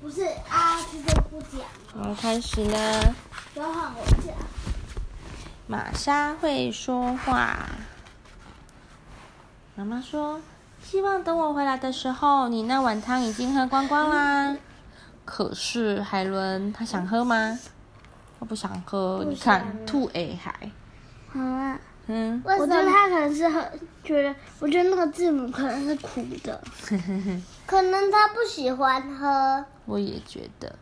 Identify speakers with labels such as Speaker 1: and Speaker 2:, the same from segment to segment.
Speaker 1: 不是啊，这就不讲，
Speaker 2: 我们开始呢，
Speaker 1: 要换我讲。
Speaker 2: 玛莎会说话。妈妈说：“希望等我回来的时候，你那碗汤已经喝光光啦。”可是海伦他想喝吗？他不想喝。你看，吐 A 海。
Speaker 1: 好啊。
Speaker 2: 嗯。
Speaker 1: 我觉得他可能是很觉得，我觉得那个字母可能是苦的。可能他不喜欢喝。
Speaker 2: 我也觉得。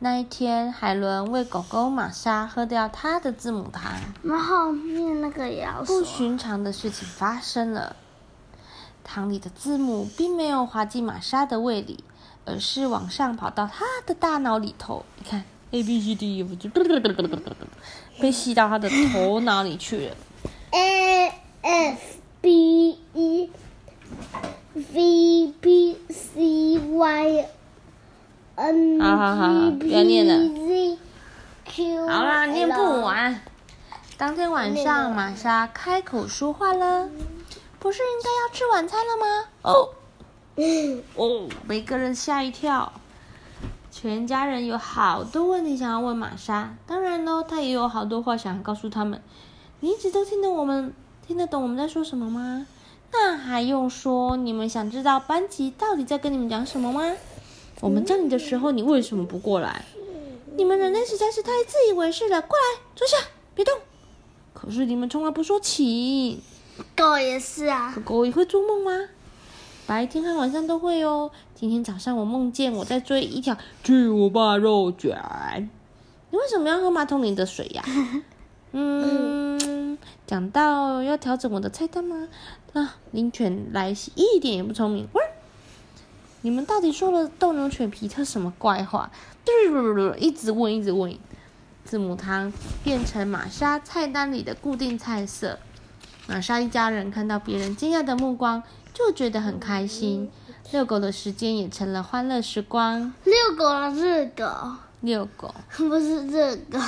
Speaker 2: 那一天，海伦喂狗狗玛莎喝掉它的字母糖。
Speaker 1: 然后面那个也要
Speaker 2: 不寻常的事情发生了，汤里的字母并没有滑进玛莎的胃里，而是往上跑到她的大脑里头。你看，A B C D E F G，被吸到她的头脑里去了。
Speaker 1: A F B E V B C Y。
Speaker 2: 好好好，不要念了。好啦，念不完。当天晚上，玛莎开口说话了：“不是应该要吃晚餐了吗？”哦，哦，每个人吓一跳。全家人有好多问题想要问玛莎，当然喽，她也有好多话想告诉他们。你一直都听得我们听得懂我们在说什么吗？那还用说？你们想知道班级到底在跟你们讲什么吗？我们叫你的时候，你为什么不过来？你们人类实在是太自以为是了！过来，坐下，别动。可是你们从来不说请。
Speaker 1: 狗也是啊。
Speaker 2: 狗也会做梦吗？白天和晚上都会哦。今天早上我梦见我在追一条巨无霸肉卷。你为什么要喝马桶里的水呀？嗯，讲到要调整我的菜单吗？啊，灵犬莱西一点也不聪明。喂你们到底说了斗牛犬皮特什么怪话？一直问，一直问。字母汤变成玛莎菜单里的固定菜色。玛莎一家人看到别人惊讶的目光，就觉得很开心。遛狗的时间也成了欢乐时光。
Speaker 1: 遛狗了，这个。
Speaker 2: 遛狗。
Speaker 1: 不是这个。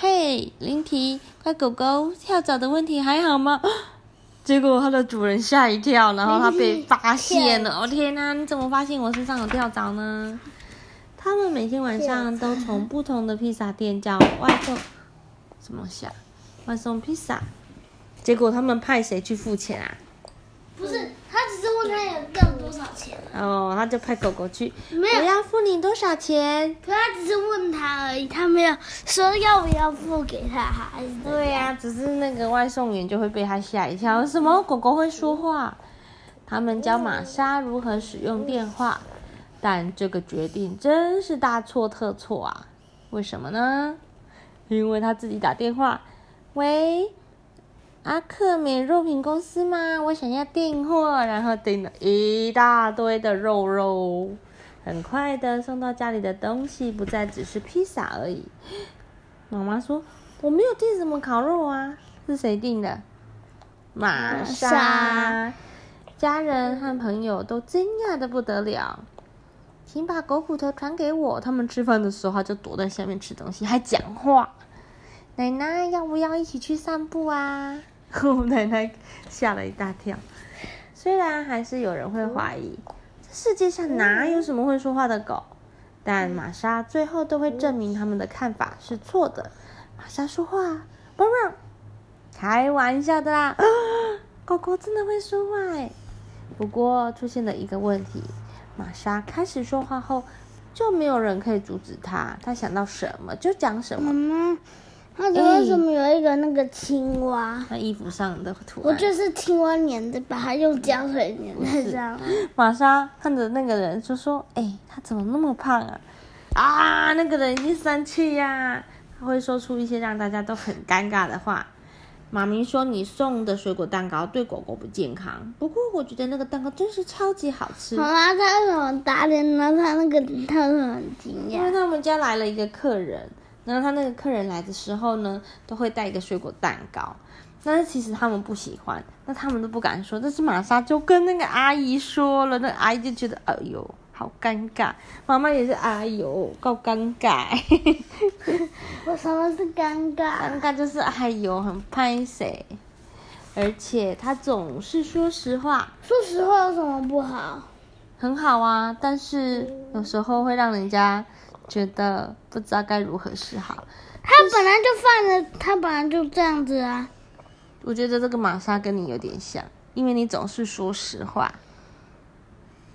Speaker 2: 嘿，林提，乖狗狗，跳蚤的问题还好吗？结果它的主人吓一跳，然后它被发现了。哦天哪，你怎么发现我身上有跳蚤呢？他们每天晚上都从不同的披萨店叫外送，什么下外送披萨。结果他们派谁去付钱啊？
Speaker 1: 不是。他只是问他有要多少钱。哦，
Speaker 2: 他就派狗狗去。没有。我要付你多少钱？
Speaker 1: 可他只是问他而已，他没有说要不要付给他。
Speaker 2: 对呀，只是那个外送员就会被他吓一跳。什么狗狗会说话？他们教玛莎如何使用电话，但这个决定真是大错特错啊！为什么呢？因为他自己打电话，喂。阿克美肉品公司吗？我想要订货，然后订了一大堆的肉肉，很快的送到家里的东西不再只是披萨而已。妈妈说我没有订什么烤肉啊，是谁订的？玛莎。家人和朋友都惊讶的不得了，请把狗骨头传给我。他们吃饭的时候就躲在下面吃东西，还讲话。奶奶要不要一起去散步啊？奶奶吓了一大跳。虽然还是有人会怀疑，这世界上哪有什么会说话的狗，但玛莎最后都会证明他们的看法是错的。玛莎说话，不不，开玩笑的啦，狗狗真的会说话哎。不过出现了一个问题，玛莎开始说话后，就没有人可以阻止她，她想到什么就讲什么。
Speaker 1: 那为什么有一个那个青蛙？
Speaker 2: 他衣服上的图
Speaker 1: 案。我就是青蛙粘的，把它用胶水粘在上。
Speaker 2: 玛莎看着那个人就说：“哎，他怎么那么胖啊？”啊，那个人已经生气呀，他会说出一些让大家都很尴尬的话。马明说：“你送的水果蛋糕对狗狗不健康。”不过我觉得那个蛋糕真是超级好吃。
Speaker 1: 好啦，他怎么打脸呢？他那个他很惊讶，
Speaker 2: 因为他们家来了一个客人。然后他那个客人来的时候呢，都会带一个水果蛋糕，但是其实他们不喜欢，那他们都不敢说。但是玛莎就跟那个阿姨说了，那阿姨就觉得哎呦，好尴尬。妈妈也是哎呦，够尴尬。
Speaker 1: 我什么是尴尬？
Speaker 2: 尴尬就是哎呦，很拍谁？而且他总是说实话。
Speaker 1: 说实话有什么不好？
Speaker 2: 很好啊，但是有时候会让人家觉得不知道该如何是好。
Speaker 1: 他本来就犯了，他本来就这样子啊。
Speaker 2: 我觉得这个玛莎跟你有点像，因为你总是说实话。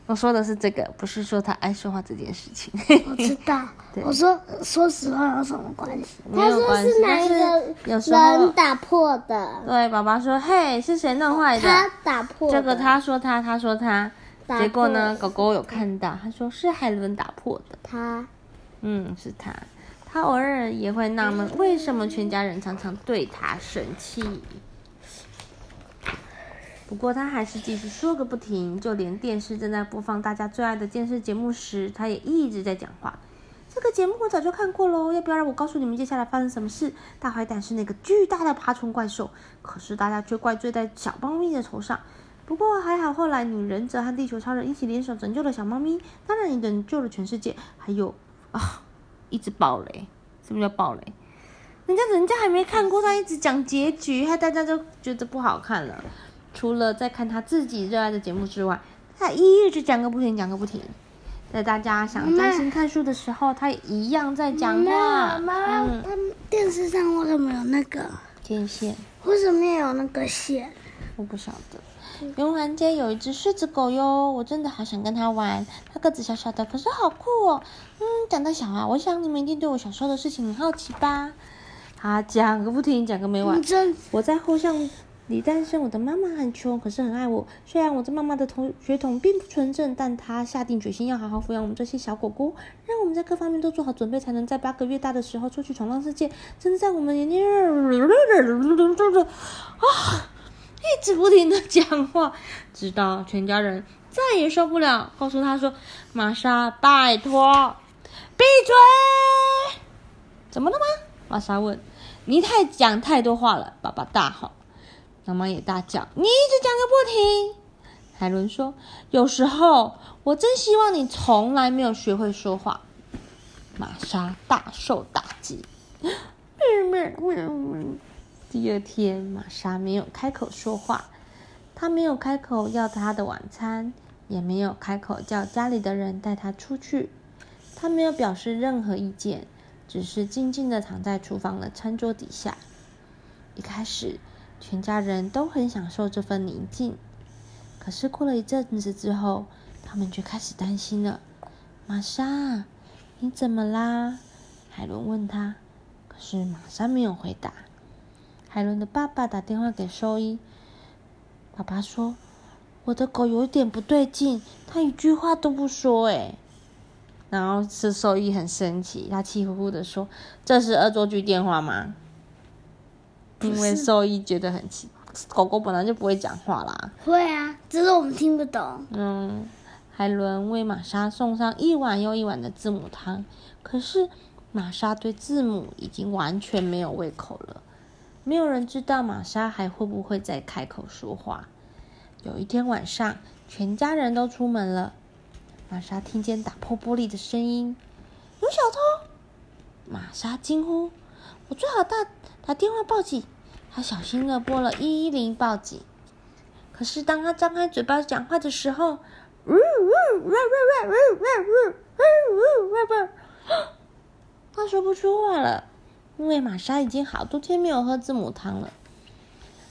Speaker 2: 我说的是这个，不是说他爱说话这件事情。
Speaker 1: 我知道，我说说实话有什么关系？他说是哪一个人打破的？
Speaker 2: 对，爸爸说：“嘿，是谁弄坏的？”
Speaker 1: 他打破。
Speaker 2: 这个他说他，他说他，结果呢，狗狗有看到，他说是海伦打破的。
Speaker 1: 他
Speaker 2: 嗯，是他。他偶尔也会纳闷，为什么全家人常常对他生气。不过他还是继续说个不停，就连电视正在播放大家最爱的电视节目时，他也一直在讲话。这个节目我早就看过喽，要不要让我告诉你们接下来发生什么事？大坏蛋是那个巨大的爬虫怪兽，可是大家却怪罪在小猫咪的头上。不过还好，后来女忍者和地球超人一起联手拯救了小猫咪，当然也拯救了全世界。还有啊，一直爆雷，什么叫爆雷？人家人家还没看过，他一直讲结局，害大家都觉得不好看了。除了在看他自己热爱的节目之外，他一直讲个不停，讲个不停。在大家想专心看书的时候，他一样在讲话。
Speaker 1: 妈妈，
Speaker 2: 嗯，
Speaker 1: 他电视上为什么有那个？
Speaker 2: 天线，
Speaker 1: 为什么有那个线？
Speaker 2: 我不晓得。云环街有一只狮子狗哟，我真的好想跟它玩。它个子小小的，可是好酷哦。嗯，讲到小啊，我想你们一定对我小时候的事情很好奇吧？啊讲个不停，讲个没完。
Speaker 1: 真
Speaker 2: 我在后巷里诞生，我的妈妈很穷，可是很爱我。虽然我这妈妈的同血统并不纯正，但她下定决心要好好抚养我们这些小狗狗，让我们在各方面都做好准备，才能在八个月大的时候出去闯荡世界。真的在我们眼睛啊，一直不停的讲话，直到全家人再也受不了，告诉他说：“玛莎，拜托，闭嘴！”怎么了吗？玛莎问。你太讲太多话了，爸爸大吼。妈妈也大叫：“你一直讲个不停！”海伦说：“有时候我真希望你从来没有学会说话。”玛莎大受打击。第二天，玛莎没有开口说话，她没有开口要她的晚餐，也没有开口叫家里的人带她出去。她没有表示任何意见，只是静静的躺在厨房的餐桌底下。一开始，全家人都很享受这份宁静。可是过了一阵子之后，他们却开始担心了。玛莎，你怎么啦？海伦问他。可是玛莎没有回答。海伦的爸爸打电话给兽医，爸爸说：“我的狗有点不对劲，它一句话都不说。”哎，然后是兽医很生气，他气呼呼的说：“这是恶作剧电话吗？”因为兽医觉得很气，狗狗本来就不会讲话啦。
Speaker 1: 会啊，只是我们听不懂。
Speaker 2: 嗯，海伦为玛莎送上一碗又一碗的字母汤，可是玛莎对字母已经完全没有胃口了。没有人知道玛莎还会不会再开口说话。有一天晚上，全家人都出门了，玛莎听见打破玻璃的声音，有小偷！玛莎惊呼：“我最好打打电话报警。”她小心的拨了一一零报警。可是当她张开嘴巴讲话的时候，呜呜呜呜呜呜呜呜呜呜她说不出话了，因为玛莎已经好多天没有喝字母汤了。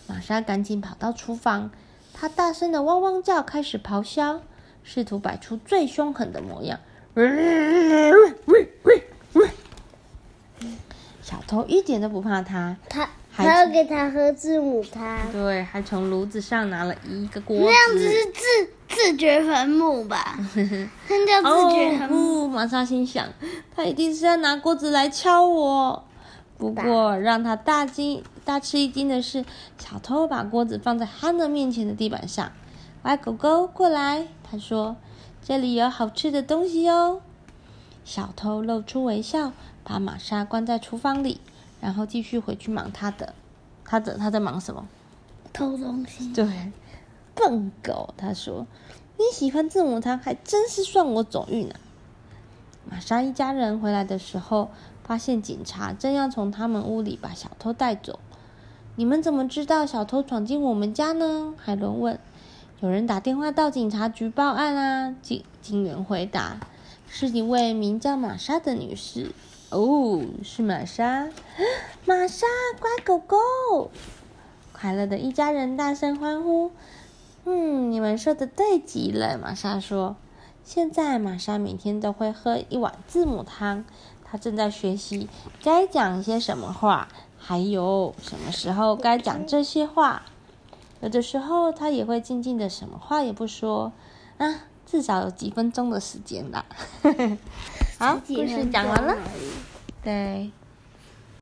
Speaker 2: 玛莎赶紧跑到厨房，她大声的汪汪叫，开始咆哮，试图摆出最凶狠的模样。小偷一点都不怕她，
Speaker 1: 他
Speaker 2: 还
Speaker 1: 要给他喝字母汤，
Speaker 2: 对，还从炉子上拿了一个锅
Speaker 1: 那样子
Speaker 2: 子。
Speaker 1: 是自自掘坟墓吧？那叫自掘坟墓。
Speaker 2: 哦，玛莎心想，他一定是要拿锅子来敲我。不过让他大惊大吃一惊的是，小偷把锅子放在他的面前的地板上。乖狗狗，过来！他说：“这里有好吃的东西哦。”小偷露出微笑，把玛莎关在厨房里，然后继续回去忙他的。他的他在忙什么？
Speaker 1: 偷东西，
Speaker 2: 对，笨狗，他说：“你喜欢字母汤，还真是算我走运呢、玛莎一家人回来的时候，发现警察正要从他们屋里把小偷带走。你们怎么知道小偷闯进我们家呢？海伦问。有人打电话到警察局报案啊！警警员回答：“是一位名叫玛莎的女士。”哦，是玛莎，玛莎，乖狗狗！快乐的一家人大声欢呼。嗯，你们说的对极了，玛莎说。现在玛莎每天都会喝一碗字母汤，她正在学习该讲一些什么话，还有什么时候该讲这些话。有的时候，他也会静静的，什么话也不说，啊，至少有几分钟的时间吧。好，故事讲完了，对。